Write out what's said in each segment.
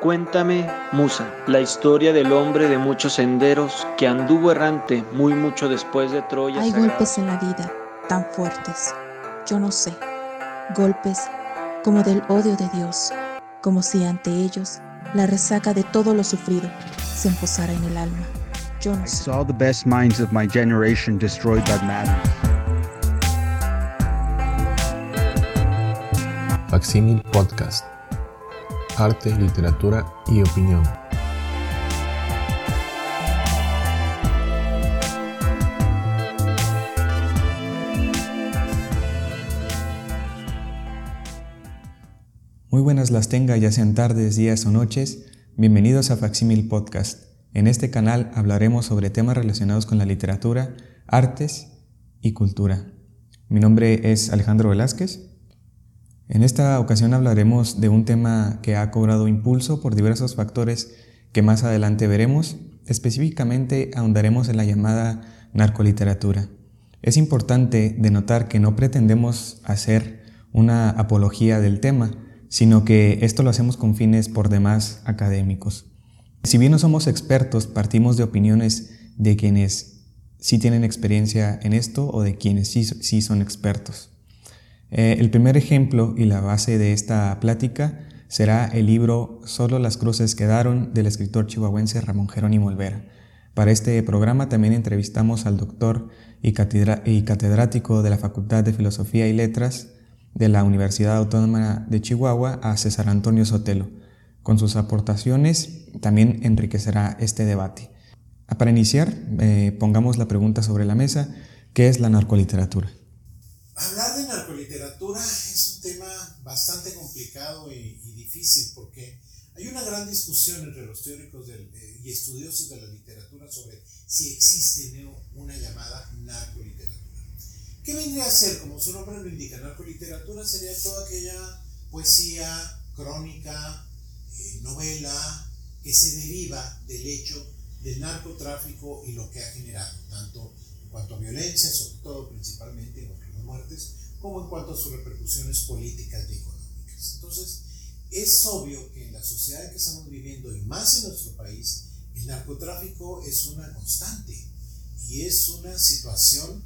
Cuéntame, Musa, la historia del hombre de muchos senderos que anduvo errante muy mucho después de Troya. Hay golpes en la vida tan fuertes, yo no sé, golpes como del odio de Dios, como si ante ellos la resaca de todo lo sufrido se emposara en el alma. Yo no I sé. saw the best minds of my generation destroyed by madness. Facsímil Podcast. Arte, literatura y opinión. Muy buenas las tenga, ya sean tardes, días o noches. Bienvenidos a Facsímil Podcast. En este canal hablaremos sobre temas relacionados con la literatura, artes y cultura. Mi nombre es Alejandro Velázquez. En esta ocasión hablaremos de un tema que ha cobrado impulso por diversos factores que más adelante veremos. Específicamente ahondaremos en la llamada narcoliteratura. Es importante denotar que no pretendemos hacer una apología del tema, sino que esto lo hacemos con fines por demás académicos. Si bien no somos expertos, partimos de opiniones de quienes sí tienen experiencia en esto o de quienes sí, sí son expertos. Eh, el primer ejemplo y la base de esta plática será el libro Solo las cruces quedaron del escritor chihuahuense Ramón Jerónimo Olvera. Para este programa también entrevistamos al doctor y, catedrático de la Facultad de Filosofía y Letras de la Universidad Autónoma de Chihuahua a César Antonio Sotelo. Con sus aportaciones también enriquecerá este debate. Para iniciar, eh, pongamos la pregunta sobre la mesa, ¿qué es la narcoliteratura? Hablar de narcoliteratura es un tema bastante complicado y, y difícil porque hay una gran discusión entre los teóricos del, y estudiosos de la literatura sobre si existe una llamada narcoliteratura. ¿Qué vendría a ser? Como su nombre lo indica, narcoliteratura sería toda aquella poesía, crónica, eh, novela que se deriva del hecho del narcotráfico y lo que ha generado, tanto en cuanto a violencia, sobre todo principalmente en muertes, como en cuanto a sus repercusiones políticas y económicas. Entonces, es obvio que en la sociedad que estamos viviendo y más en nuestro país, el narcotráfico es una constante y es una situación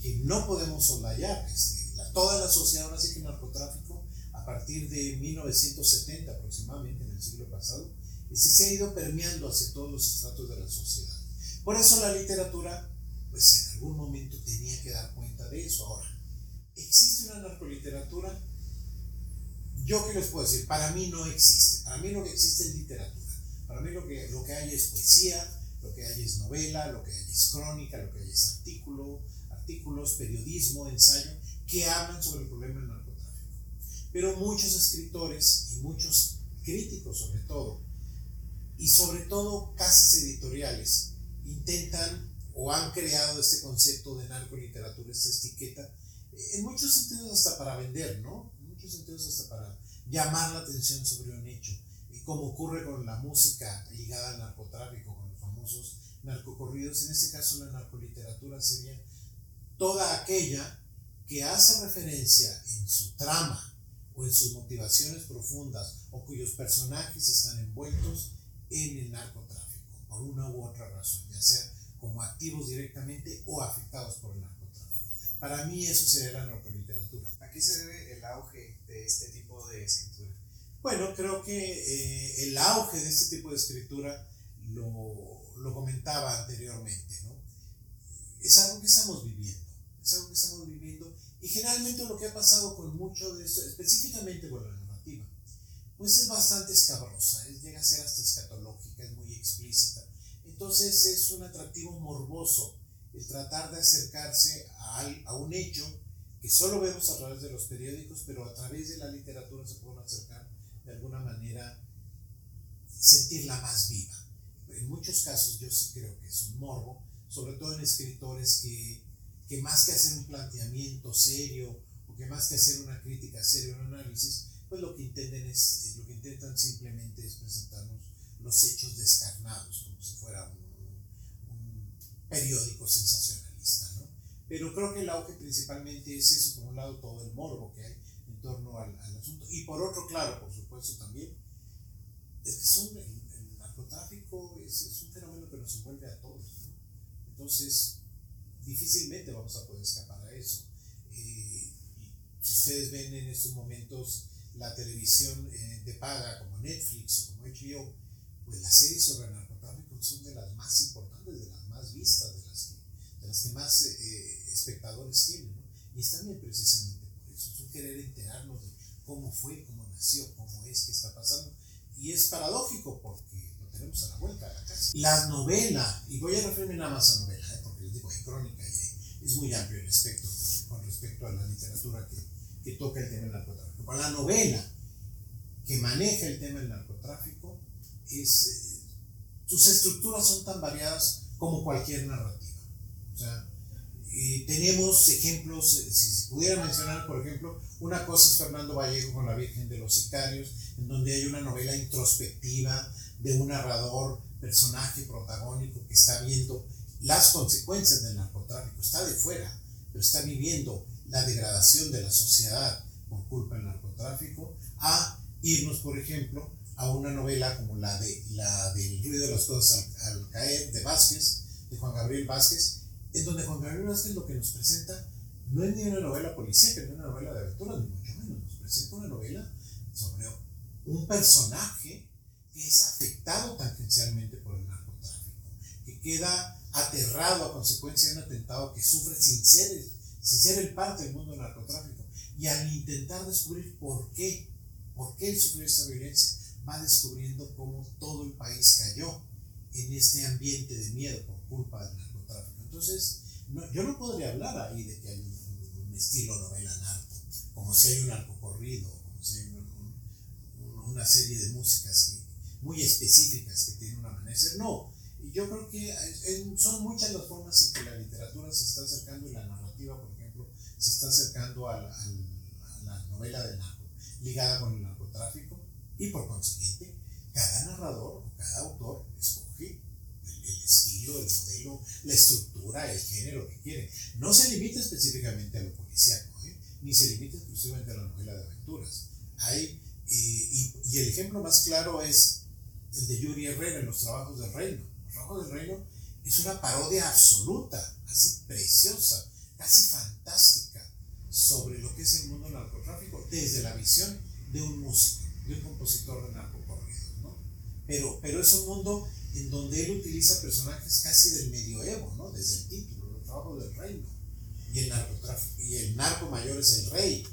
que no podemos soslayar. Este, la, toda la sociedad, ahora sí que el narcotráfico, a partir de 1970 aproximadamente, en el siglo pasado, este, se ha ido permeando hacia todos los estratos de la sociedad. Por eso la literatura, pues en algún momento tenía que dar cuenta de eso. Ahora, ¿existe una narcoliteratura? Yo qué les puedo decir, para mí no existe. Para mí lo que existe es literatura. Para mí lo que, lo que hay es poesía, lo que hay es novela, lo que hay es crónica, lo que hay es artículo, artículos, periodismo, ensayo, que hablan sobre el problema del narcotráfico. Pero muchos escritores y muchos críticos sobre todo, y sobre todo casas editoriales, intentan o han creado este concepto de narcoliteratura, esta etiqueta, en muchos sentidos hasta para vender, ¿no? En muchos sentidos hasta para llamar la atención sobre un hecho, y como ocurre con la música ligada al narcotráfico, con los famosos narcocorridos, en este caso la narcoliteratura sería toda aquella que hace referencia en su trama o en sus motivaciones profundas o cuyos personajes están envueltos en el narcotráfico por una u otra razón, ya sea como activos directamente o afectados por el narcotráfico. Para mí eso sería la narcoliteratura. ¿A qué se debe el auge de este tipo de escritura? Bueno, creo que eh, el auge de este tipo de escritura lo, lo comentaba anteriormente, ¿no? Es algo que estamos viviendo, es algo que estamos viviendo y generalmente lo que ha pasado con mucho de esto, específicamente con la narrativa, pues es bastante escabrosa, es, llega a ser hasta escatológica, es muy explícita. Entonces es un atractivo morboso el tratar de acercarse a, a un hecho que solo vemos a través de los periódicos, pero a través de la literatura se pueden acercar de alguna manera sentirla más viva. En muchos casos yo sí creo que es un morbo, sobre todo en escritores que, que más que hacer un planteamiento serio o que más que hacer una crítica seria, un análisis, pues lo que intentan es, lo que intentan simplemente es presentarnos los hechos descarnados, como si fuera un, periódico sensacionalista, ¿no? Pero creo que el auge principalmente es eso, por un lado todo el morbo que hay en torno al, al asunto, y por otro, claro, por supuesto también, es que son, el, narcotráfico es, un fenómeno que nos envuelve a todos. Entonces, difícilmente vamos a poder escapar a eso. Eh, si ustedes ven en estos momentos la televisión eh, de paga como Netflix o como HBO, pues las series sobre narcotráfico son de las más importantes, de las más vistas, de las que, de las que más eh, espectadores tienen. ¿no? Y están bien precisamente por eso, es un querer enterarnos de cómo fue, cómo nació, cómo es que está pasando. Y es paradójico porque lo tenemos a la vuelta de la casa. La novela, y voy a referirme nada más a novela, ¿eh? porque les digo, hay crónica y es muy amplio el espectro con, respecto a la literatura que, que toca el tema del narcotráfico. Pero la novela que maneja el tema del narcotráfico es, eh, sus estructuras son tan variadas como cualquier narrativa. Eh, tenemos ejemplos, eh, si pudiera mencionar, por ejemplo, una cosa es Fernando Vallejo con La Virgen de los Sicarios, en donde hay una novela introspectiva de un narrador, personaje protagónico que está viendo las consecuencias del narcotráfico, está de fuera, pero está viviendo la degradación de la sociedad por culpa del narcotráfico, a irnos, por ejemplo, a una novela como la, de, la del ruido de las cosas al, caer de Vázquez, de Juan Gabriel Vázquez, en donde Juan Gabriel Vázquez lo que nos presenta no es ni una novela policíaca, ni una novela de aventuras, ni mucho menos, nos presenta una novela sobre un personaje que es afectado tangencialmente por el narcotráfico, que queda aterrado a consecuencia de un atentado que sufre sin ser, sin ser el parte del mundo del narcotráfico. Y al intentar descubrir por qué, por qué él sufrió esta violencia, va descubriendo cómo todo el país cayó en este ambiente de miedo por culpa del narcotráfico. Entonces, yo no podría hablar ahí de que hay un, estilo novela narco, como si hay un narco corrido, como si hay una serie de músicas muy específicas que tienen un amanecer. No, yo creo que son muchas las formas en que la literatura se está acercando y la narrativa, por ejemplo, se está acercando a la, a la novela del narco, ligada con el narcotráfico y por consiguiente, cada narrador cada autor escoge el, estilo, el modelo, la estructura, el género que quiere. No se limita específicamente a lo policíaco, ¿eh? ni se limita exclusivamente a la novela de aventuras. Hay, y, y, el ejemplo más claro es el de Yuri Herrera en Los Trabajos del Reino. Los Trabajos del Reino es una parodia absoluta, así preciosa, casi fantástica, sobre lo que es el mundo narcotráfico desde la visión de un músico de un compositor de narcocorridos, ¿no? Pero, pero es un mundo en donde él utiliza personajes casi del medioevo, ¿no? Desde el título, el trabajo del reino. Y el, y el narco mayor es el rey,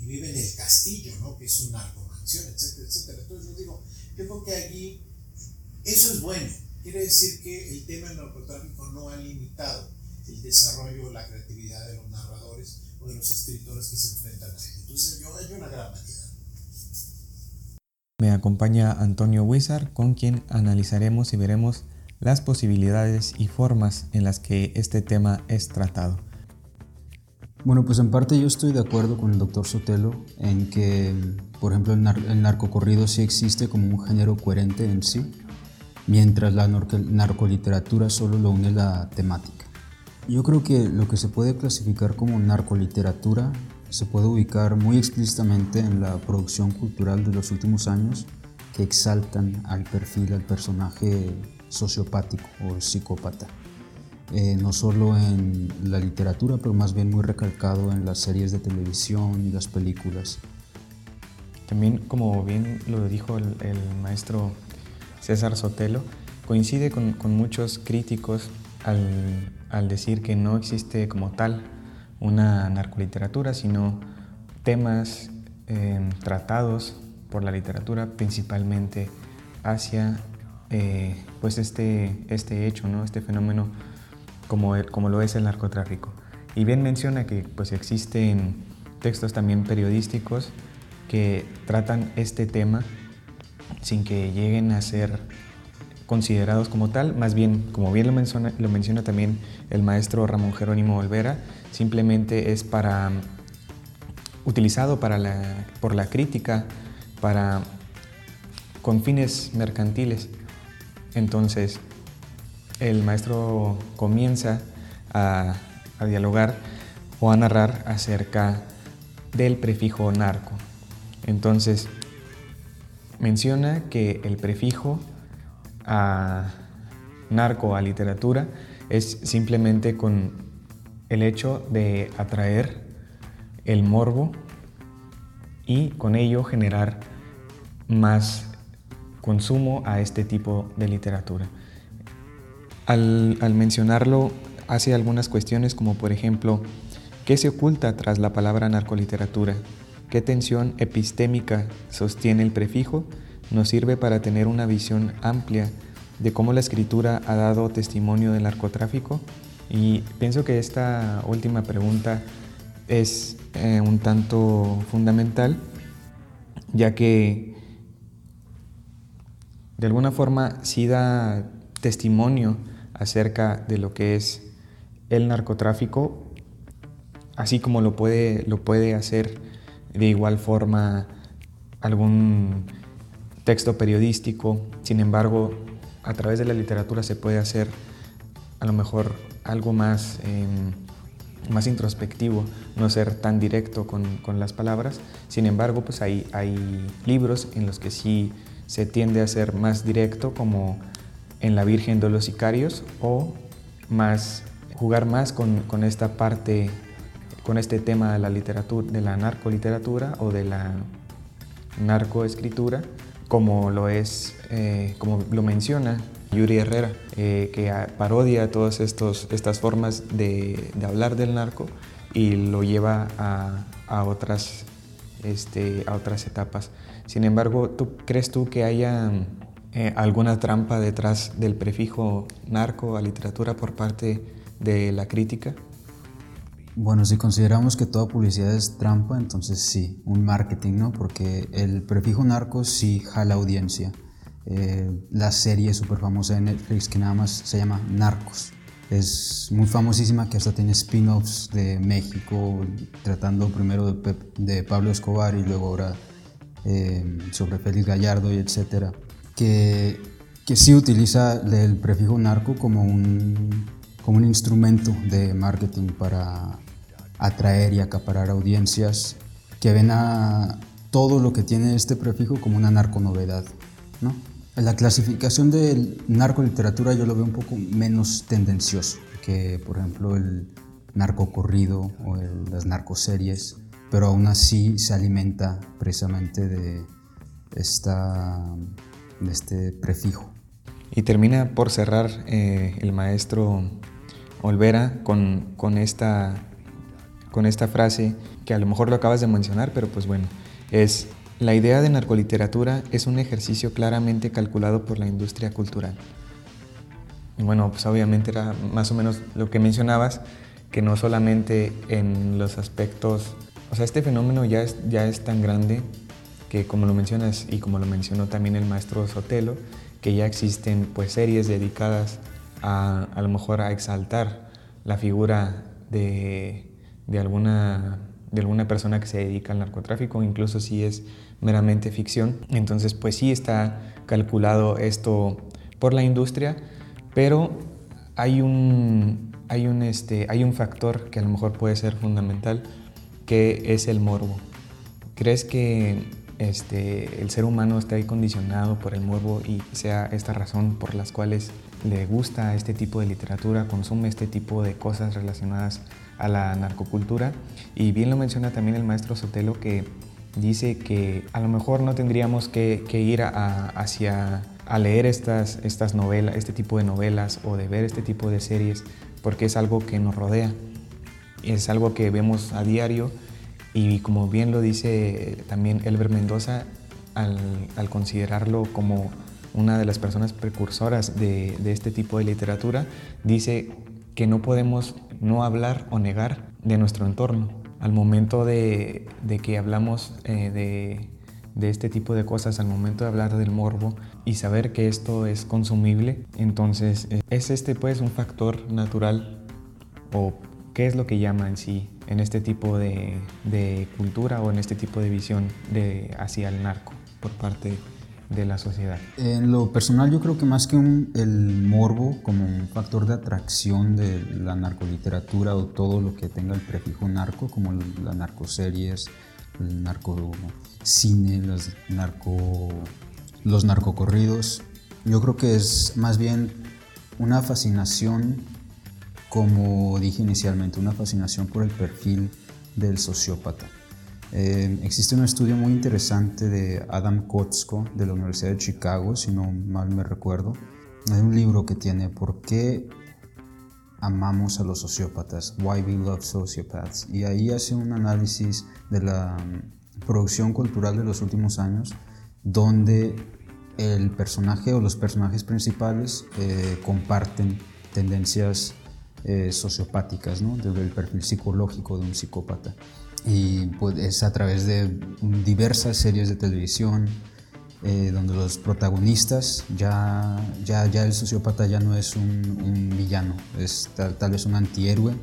y vive en el castillo, ¿no? Que es un narcomansión, etcétera, etcétera. Entonces yo digo, yo creo que allí eso es bueno. Quiere decir que el tema del narcotráfico no ha limitado el desarrollo, la creatividad de los narradores o de los escritores que se enfrentan a él. Entonces yo hay una gran variedad. Me acompaña Antonio Huizar, con quien analizaremos y veremos las posibilidades y formas en las que este tema es tratado. Bueno, pues en parte yo estoy de acuerdo con el doctor Sotelo en que, por ejemplo, el, el narcocorrido sí existe como un género coherente en sí, mientras la narcoliteratura solo lo une la temática. Yo creo que lo que se puede clasificar como narcoliteratura se puede ubicar muy explícitamente en la producción cultural de los últimos años que exaltan al perfil, al personaje sociopático o psicópata. Eh, no solo en la literatura, pero más bien muy recalcado en las series de televisión y las películas. También, como bien lo dijo el, maestro César Sotelo, coincide con, muchos críticos al, al decir que no existe como tal una narcoliteratura, sino temas em, tratados por la literatura principalmente hacia eh, pues este, este hecho, ¿no? este fenómeno como, como lo es el narcotráfico. Y bien menciona que pues existen textos también periodísticos que tratan este tema sin que lleguen a ser considerados como tal, más bien, como bien lo menciona, lo menciona también el maestro Ramón Jerónimo Olvera, simplemente es para utilizado para la, por la crítica para con fines mercantiles. Entonces, el maestro comienza a, dialogar o a narrar acerca del prefijo narco. Entonces, menciona que el prefijo a narco, a literatura, es simplemente con el hecho de atraer el morbo y con ello generar más consumo a este tipo de literatura. Al, mencionarlo hace algunas cuestiones como por ejemplo, ¿qué se oculta tras la palabra narcoliteratura? ¿Qué tensión epistémica sostiene el prefijo? Nos sirve para tener una visión amplia de cómo la escritura ha dado testimonio del narcotráfico y pienso que esta última pregunta es eh, un tanto fundamental ya que de alguna forma sí da testimonio acerca de lo que es el narcotráfico, así como lo puede, lo puede hacer de igual forma algún texto periodístico. Sin embargo, a través de la literatura se puede hacer a lo mejor algo más, em, más introspectivo, no ser tan directo con, con, las palabras. Sin embargo, pues hay, hay libros en los que sí se tiende a ser más directo, como en La Virgen de los Sicarios, o más jugar más con, con esta parte, con este tema de la literatura, de la narcoliteratura o de la narcoescritura, como lo es, eh, como lo menciona Yuri Herrera, eh, que parodia todas estas formas de, hablar del narco y lo lleva a, otras, este, a otras etapas. Sin embargo, ¿tú crees tú que haya eh, alguna trampa detrás del prefijo narco a literatura por parte de la crítica? Bueno, si consideramos que toda publicidad es trampa, entonces sí, un marketing, ¿no? Porque el prefijo narco sí jala audiencia. Eh, la serie súper famosa de Netflix que nada más se llama Narcos. Es muy famosísima que hasta tiene spin-offs de México, tratando primero de, de Pablo Escobar y luego ahora eh, sobre Félix Gallardo y etcétera, que, que sí utiliza el prefijo narco como un, como un instrumento de marketing para atraer y acaparar audiencias que ven a todo lo que tiene este prefijo como una narconovedad. ¿no? La clasificación de narcoliteratura yo lo veo un poco menos tendencioso que, por ejemplo, el narcocorrido o las narcoseries pero aún así se alimenta precisamente de, esta, de este prefijo. Y termina por cerrar eh, el maestro Olvera con, con, esta, con esta frase que a lo mejor lo acabas de mencionar, pero pues bueno, es la idea de narcoliteratura es un ejercicio claramente calculado por la industria cultural. Y bueno, pues obviamente era más o menos lo que mencionabas, que no solamente en los aspectos o sea, este fenómeno ya es, ya es tan grande que como lo mencionas y como lo mencionó también el maestro Sotelo, que ya existen pues series dedicadas a a lo mejor a exaltar la figura de, de, alguna, de alguna persona que se dedica al narcotráfico, incluso si es meramente ficción. Entonces pues sí está calculado esto por la industria, pero hay un, hay un, este, hay un factor que a lo mejor puede ser fundamental ¿Qué es el morbo? ¿Crees que este, el ser humano está ahí condicionado por el morbo y sea esta razón por las cuales le gusta este tipo de literatura, consume este tipo de cosas relacionadas a la narcocultura? Y bien lo menciona también el maestro Sotelo que dice que a lo mejor no tendríamos que, ir a, hacia a leer estas, estas novelas, este tipo de novelas o de ver este tipo de series porque es algo que nos rodea es algo que vemos a diario y como bien lo dice también Elber Mendoza, al, considerarlo como una de las personas precursoras de, este tipo de literatura, dice que no podemos no hablar o negar de nuestro entorno. Al momento de, que hablamos eh, de, de, este tipo de cosas, al momento de hablar del morbo y saber que esto es consumible, entonces eh, es este pues un factor natural o ¿Qué es lo que llama en sí en este tipo de, cultura o en este tipo de visión de, hacia el narco por parte de la sociedad? En lo personal yo creo que más que el morbo como un factor de atracción de la narcoliteratura o todo lo que tenga el prefijo narco, como las narcoseries, el narcocine, las narco los narcocorridos. Yo creo que es más bien una fascinación, como dije inicialmente, una fascinación por el perfil del sociópata. Eh, existe un estudio muy interesante de Adam Kotzko de la Universidad de Chicago, si no mal me recuerdo. Hay un libro que tiene ¿Por qué amamos a los sociópatas? Why we love sociopaths. Y ahí hace un análisis de la mm, producción cultural de los últimos años, donde el personaje o los personajes principales eh, comparten tendencias eh, sociopáticas, ¿no? desde el perfil psicológico de un psicópata. Y pues, es a través de diversas series de televisión, eh, donde los protagonistas, ya, ya, ya el sociópata ya no es un, villano, es tal, vez un antihéroe,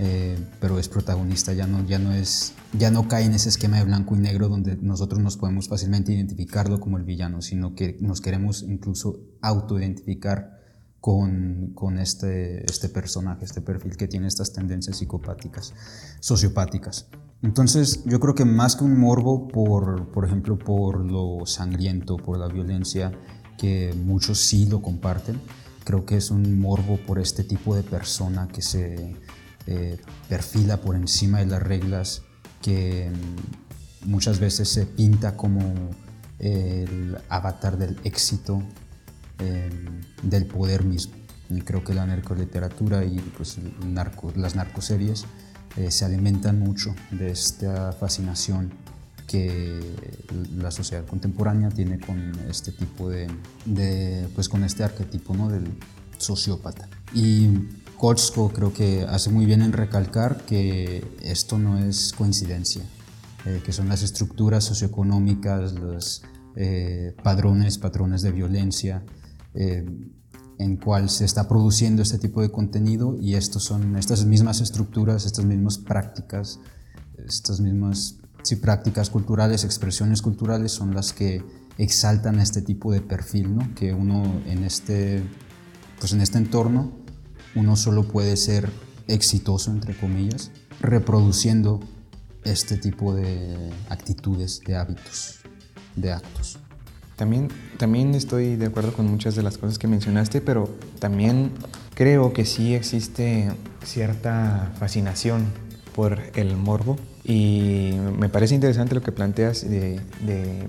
eh, pero es protagonista, ya no, ya, no es, ya no cae en ese esquema de blanco y negro donde nosotros nos podemos fácilmente identificarlo como el villano, sino que nos queremos incluso autoidentificar con, con este, este personaje, este perfil que tiene estas tendencias psicopáticas, sociopáticas. Entonces, yo creo que más que un morbo por, por ejemplo, por lo sangriento, por la violencia, que muchos sí lo comparten, creo que es un morbo por este tipo de persona que se eh, perfila por encima de las reglas, que muchas veces se pinta como el avatar del éxito, em, del poder mismo. Y creo que la narcoliteratura y pues, narco, las narcoseries eh, se alimentan mucho de esta fascinación que la sociedad contemporánea tiene con este tipo de, pues con este arquetipo ¿no? del sociópata. Y Kotzko creo que hace muy bien en recalcar que esto no es coincidencia, eh, que son las estructuras socioeconómicas, los eh, padrones, patrones de violencia, en cual se está produciendo este tipo de contenido y estos son estas mismas estructuras, estas mismas prácticas, estas mismas prácticas culturales, expresiones culturales son las que exaltan este tipo de perfil, ¿no? que uno en este, pues en este entorno uno solo puede ser exitoso, entre comillas, reproduciendo este tipo de actitudes, de hábitos, de actos. También, también estoy de acuerdo con muchas de las cosas que mencionaste, pero también creo que sí existe cierta fascinación por el morbo. Y me parece interesante lo que planteas de,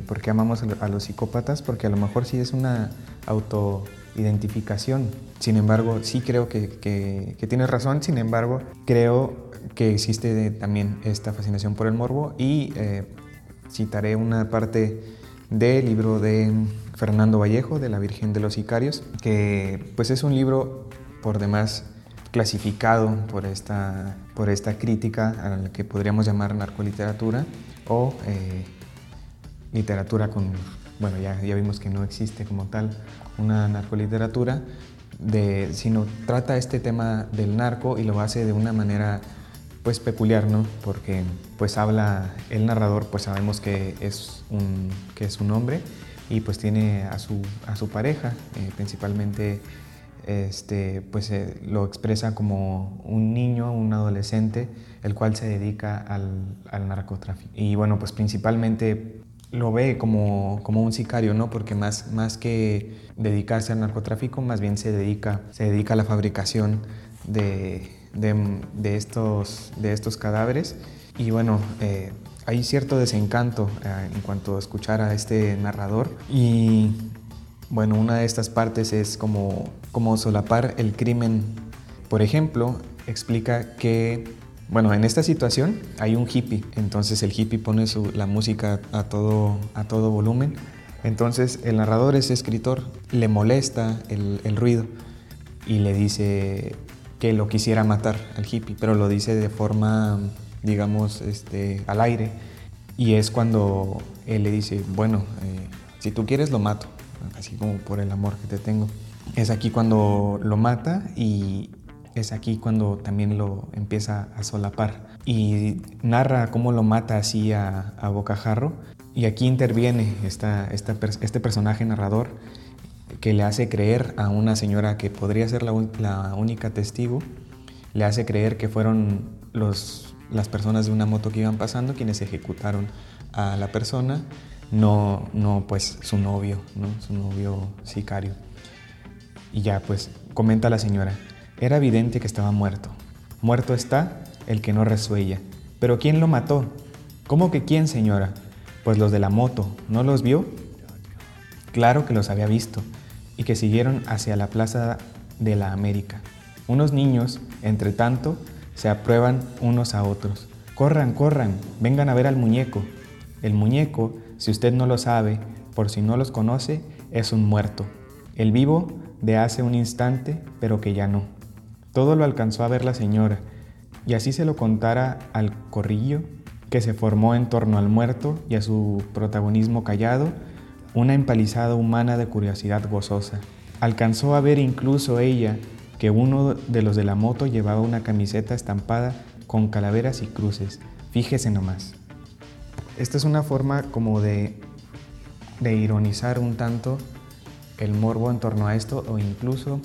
por qué amamos a los psicópatas, porque a lo mejor sí es una autoidentificación. Sin embargo, sí creo que, tienes razón, sin embargo, creo que existe también esta fascinación por el morbo. Y eh, citaré una parte del libro de Fernando Vallejo, de la Virgen de los Sicarios, que pues es un libro por demás clasificado por esta, por esta crítica a la que podríamos llamar narcoliteratura o eh, literatura con, bueno, ya, ya vimos que no existe como tal una narcoliteratura, de, sino trata este tema del narco y lo hace de una manera pues peculiar, ¿no? Porque pues habla, el narrador pues sabemos que es un, que es un hombre y pues tiene a su, a su pareja, eh, principalmente este, pues eh, lo expresa como un niño, un adolescente, el cual se dedica al, al narcotráfico. Y bueno, pues principalmente lo ve como, como, un sicario, ¿no? Porque más, más que dedicarse al narcotráfico, más bien se dedica, se dedica a la fabricación de, de, estos, de estos cadáveres. Y bueno, eh, hay cierto desencanto eh, en cuanto a escuchar a este narrador. Y bueno, una de estas partes es como, como solapar el crimen. Por ejemplo, explica que, bueno, en esta situación hay un hippie, entonces el hippie pone su, la música a todo, a todo volumen. Entonces el narrador, ese escritor, le molesta el ruido y le dice, que lo quisiera matar al hippie, pero lo dice de forma, digamos, este, al aire. Y es cuando él le dice, bueno, eh, si tú quieres lo mato, así como por el amor que te tengo. Es aquí cuando lo mata y es aquí cuando también lo empieza a solapar. Y narra cómo lo mata así a, a bocajarro. Y aquí interviene esta, esta, este personaje narrador que le hace creer a una señora que podría ser la, única testigo, le hace creer que fueron los, las personas de una moto que iban pasando quienes ejecutaron a la persona no, no pues su novio, ¿no? su novio sicario. Y ya pues comenta la señora, era evidente que estaba muerto. Muerto está el que no resuella. Pero ¿quién lo mató? ¿Cómo que quién, señora? Pues los de la moto, ¿no los vio? Claro que los había visto y que siguieron hacia la plaza de la América. Unos niños, entre tanto, se aprueban unos a otros. Corran, corran, vengan a ver al muñeco. El muñeco, si usted no lo sabe, por si no los conoce, es un muerto. El vivo de hace un instante, pero que ya no. Todo lo alcanzó a ver la señora, y así se lo contara al corrillo que se formó en torno al muerto y a su protagonismo callado, una empalizada humana de curiosidad gozosa. Alcanzó a ver incluso ella que uno de los de la moto llevaba una camiseta estampada con calaveras y cruces. Fíjese nomás. Esta es una forma como de, de ironizar un tanto el morbo en torno a esto o incluso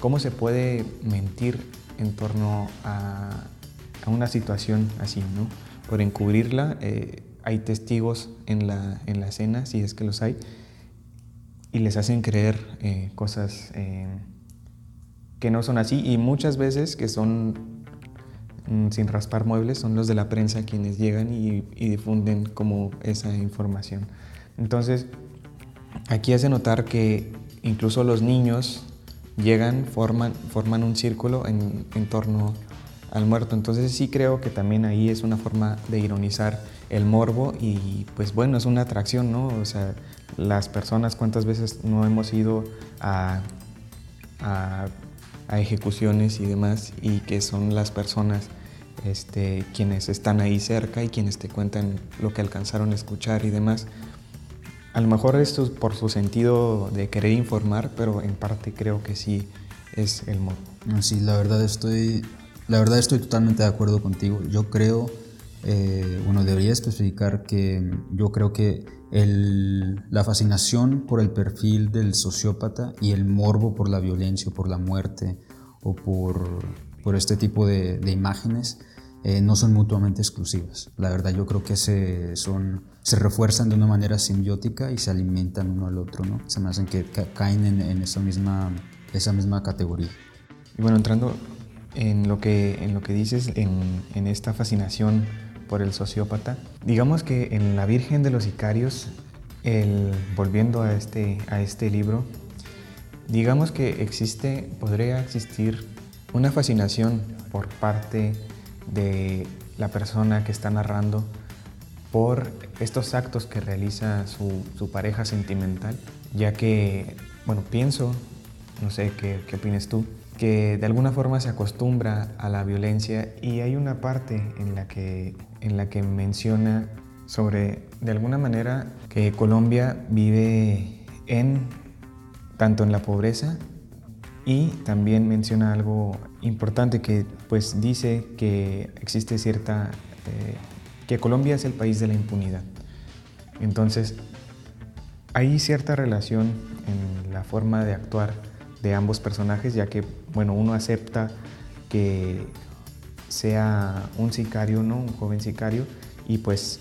cómo se puede mentir en torno a, a una situación así, ¿no? Por encubrirla, eh, hay testigos en la, en la escena, si es que los hay, y les hacen creer eh, cosas eh, que no son así y muchas veces que son mm, sin raspar muebles son los de la prensa quienes llegan y, y, difunden como esa información. Entonces, aquí hace notar que incluso los niños llegan, forman, forman un círculo en, en torno al muerto. Entonces sí creo que también ahí es una forma de ironizar el morbo y pues bueno, es una atracción, ¿no? O sea, las personas cuántas veces no hemos ido a, a, ejecuciones y demás y que son las personas este, quienes están ahí cerca y quienes te cuentan lo que alcanzaron a escuchar y demás. A lo mejor esto es por su sentido de querer informar, pero en parte creo que sí es el morbo. Sí, la verdad estoy, la verdad estoy totalmente de acuerdo contigo. Yo creo eh, bueno, debería especificar que yo creo que el, la fascinación por el perfil del sociópata y el morbo por la violencia, por la muerte o por, por este tipo de, de imágenes eh, no son mutuamente exclusivas. La verdad yo creo que se, son, se refuerzan de una manera simbiótica y se alimentan uno al otro, ¿no? Se me hacen que caen en, en esa, misma, esa misma categoría. Y bueno, entrando en lo que, en lo que dices, en, en esta fascinación por el sociópata. Digamos que en La Virgen de los Sicarios, volviendo a este, a este libro, digamos que existe, podría existir una fascinación por parte de la persona que está narrando por estos actos que realiza su, su pareja sentimental, ya que, bueno, pienso, no sé qué, qué opinas tú, que de alguna forma se acostumbra a la violencia y hay una parte en la que, en la que menciona sobre, de alguna manera, que Colombia vive en, tanto en la pobreza y también menciona algo importante que pues dice que existe cierta, eh, que Colombia es el país de la impunidad. Entonces, hay cierta relación en la forma de actuar de ambos personajes, ya que, bueno, uno acepta que sea un sicario, ¿no? Un joven sicario, y pues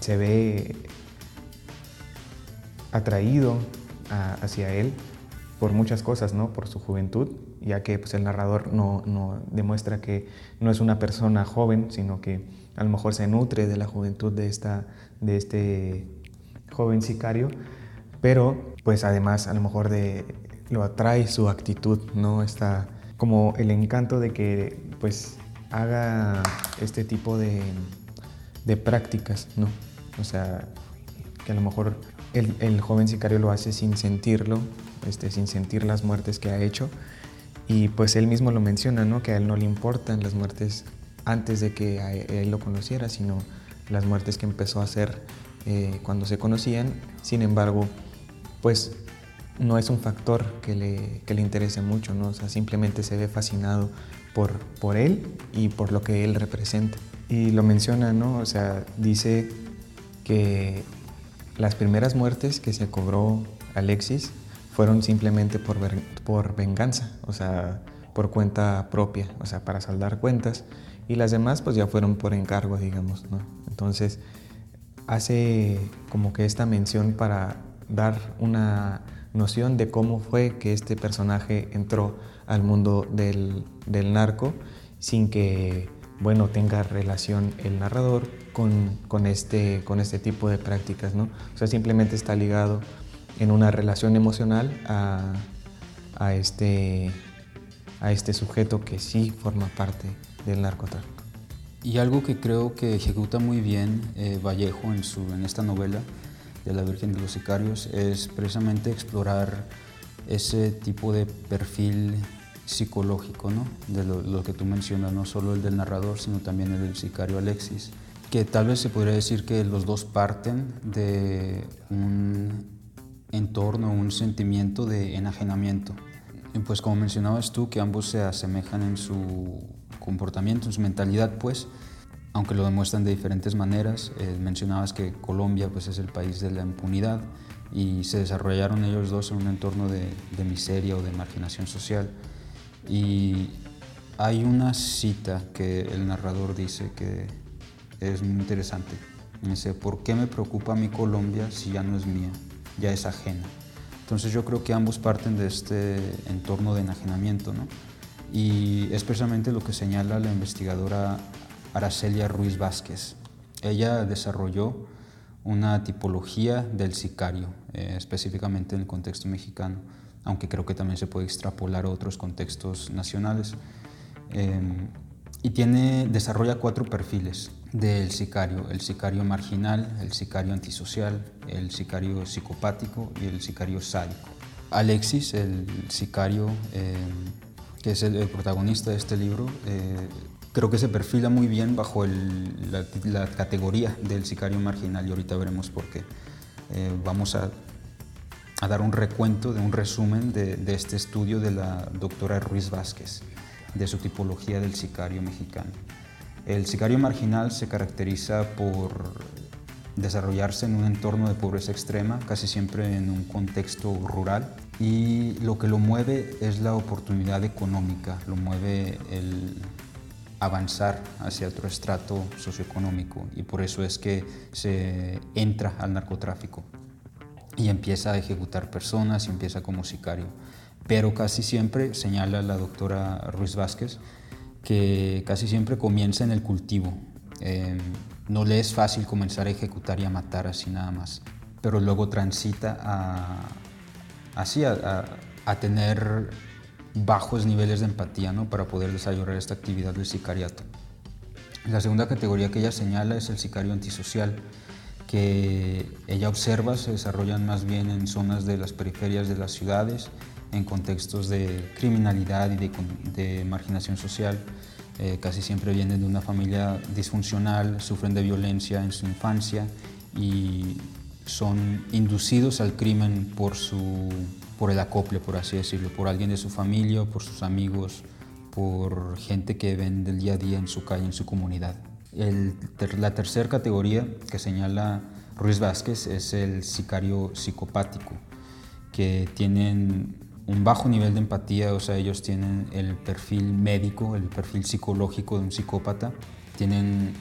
se ve atraído hacia él por muchas cosas, ¿no? Por su juventud, ya que pues, el narrador no, no, demuestra que no es una persona joven, sino que a lo mejor se nutre de la juventud de, esta, de este joven sicario, pero pues además a lo mejor de lo atrae su actitud, ¿no? Está como el encanto de que pues haga este tipo de, de prácticas, ¿no? O sea, que a lo mejor el, el, joven sicario lo hace sin sentirlo, este, sin sentir las muertes que ha hecho. Y pues él mismo lo menciona, ¿no? Que a él no le importan las muertes antes de que a él lo conociera, sino las muertes que empezó a hacer eh, cuando se conocían. Sin embargo, pues no es un factor que le, que le interese mucho, ¿no? O sea, simplemente se ve fascinado por, por él y por lo que él representa. Y lo menciona, ¿no? O sea, dice que las primeras muertes que se cobró Alexis fueron simplemente por, por venganza, o sea, por cuenta propia, o sea, para saldar cuentas. Y las demás pues ya fueron por encargo, digamos, ¿no? Entonces, hace como que esta mención para dar una noción de cómo fue que este personaje entró al mundo del, del narco sin que bueno, tenga relación el narrador con, con, este, con este tipo de prácticas. ¿no? O sea, simplemente está ligado en una relación emocional a, a, este, a este sujeto que sí forma parte del narcotráfico. Y algo que creo que ejecuta muy bien eh, Vallejo en, su, en esta novela de La Virgen de los Sicarios es precisamente explorar ese tipo de perfil psicológico, ¿no? de lo, que tú mencionas, no solo el del narrador, sino también el del sicario Alexis, que tal vez se podría decir que los dos parten de un entorno, un sentimiento de enajenamiento. Pues como mencionabas tú, que ambos se asemejan en su comportamiento, en su mentalidad, pues, aunque lo demuestran de diferentes maneras. Eh, mencionabas que Colombia pues, es el país de la impunidad y se desarrollaron ellos dos en un entorno de, miseria o de marginación social. Y hay una cita que el narrador dice que es muy interesante. Dice, ¿por qué me preocupa mi Colombia si ya no es mía, ya es ajena? Entonces yo creo que ambos parten de este entorno de enajenamiento, ¿no? Y es precisamente lo que señala la investigadora Aracelia Ruiz Vázquez. Ella desarrolló una tipología del sicario, eh, específicamente en el contexto mexicano, aunque creo que también se puede extrapolar a otros contextos nacionales. Eh, y tiene, desarrolla cuatro perfiles del sicario, el sicario marginal, el sicario antisocial, el sicario psicopático y el sicario sádico. Alexis, el sicario eh, que es el, protagonista de este libro, eh, creo que se perfila muy bien bajo la, categoría del sicario marginal y ahorita veremos por qué. Eh, vamos a, dar un recuento, de un resumen de, de, este estudio de la doctora Ruiz Vázquez, de su tipología del sicario mexicano. El sicario marginal se caracteriza por desarrollarse en un entorno de pobreza extrema, casi siempre en un contexto rural, y lo que lo mueve es la oportunidad económica, lo mueve el avanzar hacia otro estrato socioeconómico y por eso es que se entra al narcotráfico y empieza a ejecutar personas y empieza como sicario. Pero casi siempre, señala la doctora Ruiz Vázquez, que casi siempre comienza en el cultivo. Eh, no le es fácil comenzar a ejecutar y a matar así nada más, pero luego transita a, así a, tener bajos niveles de empatía ¿no? para poder desarrollar esta actividad del sicariato. La segunda categoría que ella señala es el sicario antisocial, que ella observa se desarrollan más bien en zonas de las periferias de las ciudades, en contextos de criminalidad y de, marginación social. Eh, casi siempre vienen de una familia disfuncional, sufren de violencia en su infancia y son inducidos al crimen por, su, por el acople, por así decirlo, por alguien de su familia, por sus amigos, por gente que ven del día a día en su calle, en su comunidad. la tercera categoría que señala Ruiz Vázquez es el sicario psicopático, que tienen un bajo nivel de empatía, o sea, ellos tienen el perfil médico, el perfil psicológico de un psicópata, tienen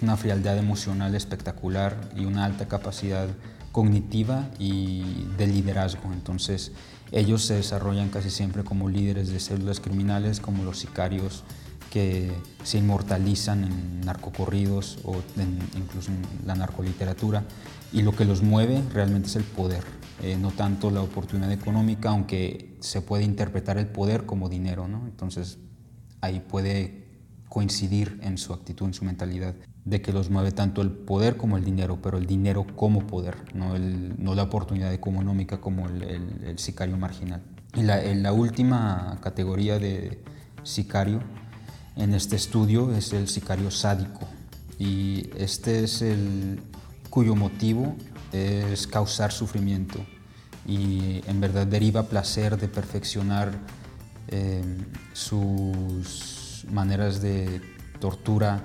una frialdad emocional espectacular y una alta capacidad cognitiva y de liderazgo. Entonces, ellos se desarrollan casi siempre como líderes de células criminales, como los sicarios que se inmortalizan en narcocorridos o incluso en la narcoliteratura. Y lo que los mueve realmente es el poder, eh, no tanto la oportunidad económica, aunque se puede interpretar el poder como dinero. ¿no? Entonces, ahí puede coincidir en su actitud, en su mentalidad de que los mueve tanto el poder como el dinero, pero el dinero como poder, no, el, no la oportunidad económica como el, sicario marginal. Y la, la, última categoría de sicario en este estudio es el sicario sádico. Y este es el cuyo motivo es causar sufrimiento y en verdad deriva placer de perfeccionar eh, sus maneras de tortura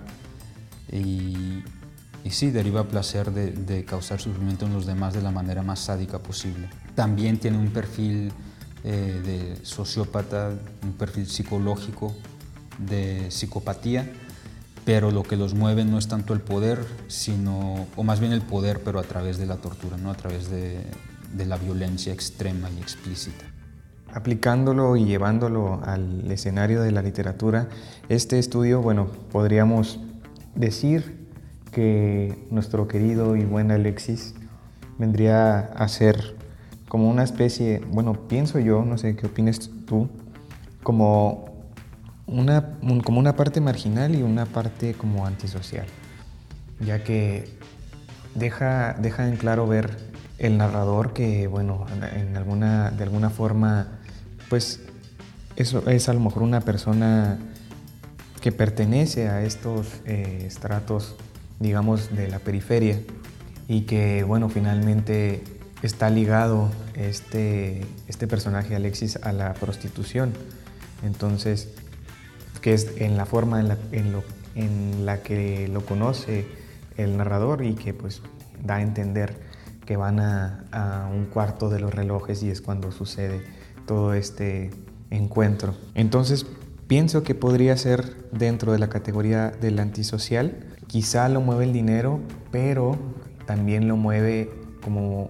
y, sí, deriva placer de, causar sufrimiento en los demás de la manera más sádica posible. También tiene un perfil eh, de sociópata, un perfil psicológico de psicopatía, pero lo que los mueve no es tanto el poder, sino, o más bien el poder, pero a través de la tortura, ¿no? a través de, de la violencia extrema y explícita. Aplicándolo y llevándolo al escenario de la literatura, este estudio, bueno, podríamos decir que nuestro querido y buen Alexis vendría a ser como una especie, bueno, pienso yo, no sé qué opines tú, como una, como una parte marginal y una parte como antisocial, ya que deja, deja en claro ver el narrador que, bueno, en alguna, de alguna forma, pues eso es a lo mejor una persona que pertenece a estos eh, estratos, digamos, de la periferia y que, bueno, finalmente está ligado este, este personaje Alexis a la prostitución. Entonces, que es en la forma en la, en, lo, en la que lo conoce el narrador y que pues da a entender que van a, a, un cuarto de los relojes y es cuando sucede todo este encuentro. Entonces pienso que podría ser dentro de la categoría del antisocial. Quizá lo mueve el dinero, pero también lo mueve como...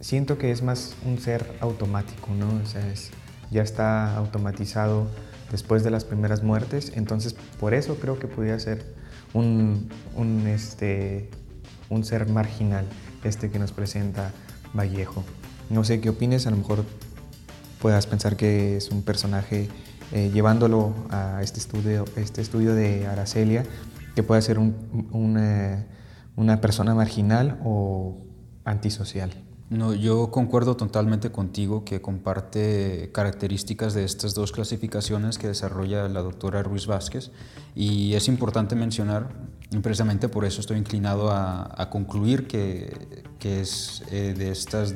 Siento que es más un ser automático, ¿no? O sea, es, ya está automatizado después de las primeras muertes, entonces por eso creo que podría ser un, este, un ser marginal este que nos presenta Vallejo. No sé qué opines, a lo mejor puedas pensar que es un personaje eh, llevándolo a este estudio, este estudio de Aracelia, que puede ser un, una, persona marginal o antisocial. No, yo concuerdo totalmente contigo que comparte características de estas dos clasificaciones que desarrolla la doctora Ruiz Vázquez y es importante mencionar, precisamente por eso estoy inclinado a, a concluir que, que es eh, de estas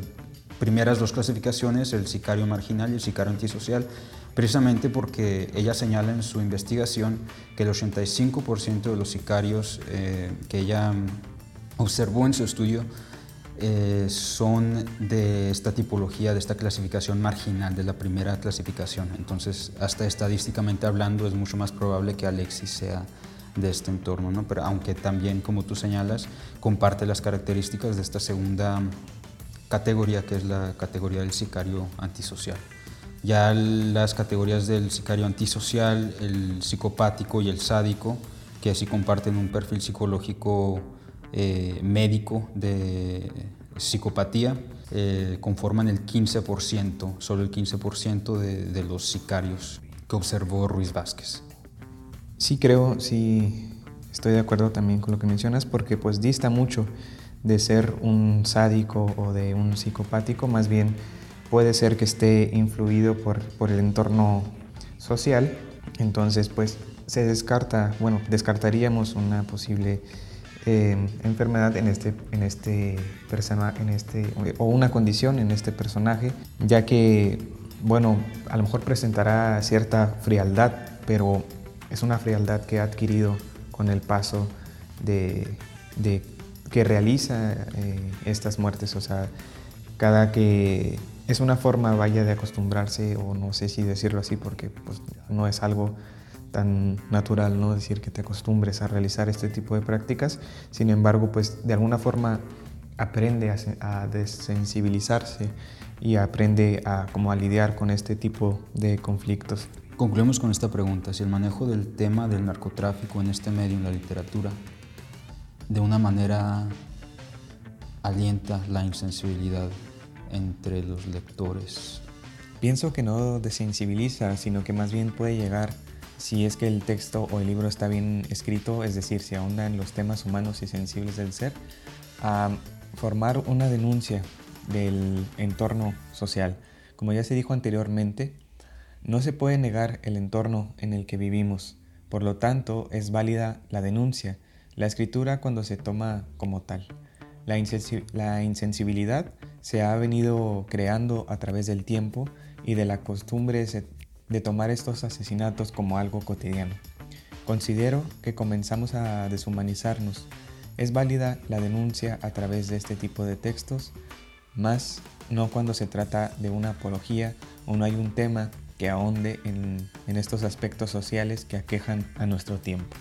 primeras dos clasificaciones, el sicario marginal y el sicario antisocial, precisamente porque ella señala en su investigación que el 85% de los sicarios eh, que ella observó en su estudio eh, son de esta tipología, de esta clasificación marginal, de la primera clasificación. Entonces, hasta estadísticamente hablando, es mucho más probable que Alexis sea de este entorno, ¿no? Pero aunque también, como tú señalas, comparte las características de esta segunda categoría, que es la categoría del sicario antisocial. Ya las categorías del sicario antisocial, el psicopático y el sádico, que así comparten un perfil psicológico eh, médico de psicopatía eh, conforman el 15%, solo el 15% de, de, los sicarios que observó Ruiz Vázquez. Sí creo, sí estoy de acuerdo también con lo que mencionas porque pues dista mucho de ser un sádico o de un psicopático, más bien puede ser que esté influido por, por el entorno social, entonces pues se descarta, bueno, descartaríamos una posible eh, enfermedad en este, en este persona, en este, o una condición en este personaje, ya que, bueno, a lo mejor presentará cierta frialdad, pero es una frialdad que ha adquirido con el paso de, de que realiza eh, estas muertes, o sea, cada que es una forma, vaya, de acostumbrarse, o no sé si decirlo así, porque pues, no es algo tan natural, ¿no? Decir que te acostumbres a realizar este tipo de prácticas. Sin embargo, pues de alguna forma aprende a, desensibilizarse y aprende a, como a lidiar con este tipo de conflictos. Concluimos con esta pregunta, si el manejo del tema del narcotráfico en este medio, en la literatura, de una manera alienta la insensibilidad entre los lectores. Pienso que no desensibiliza, sino que más bien puede llegar si es que el texto o el libro está bien escrito, es decir, si ahonda en los temas humanos y sensibles del ser, a formar una denuncia del entorno social. Como ya se dijo anteriormente, no se puede negar el entorno en el que vivimos, por lo tanto es válida la denuncia, la escritura cuando se toma como tal. La, insensibilidad se ha venido creando a través del tiempo y de la costumbre de tomar estos asesinatos como algo cotidiano. Considero que comenzamos a deshumanizarnos. Es válida la denuncia a través de este tipo de textos, más no cuando se trata de una apología o no hay un tema que ahonde en, estos aspectos sociales que aquejan a nuestro tiempo.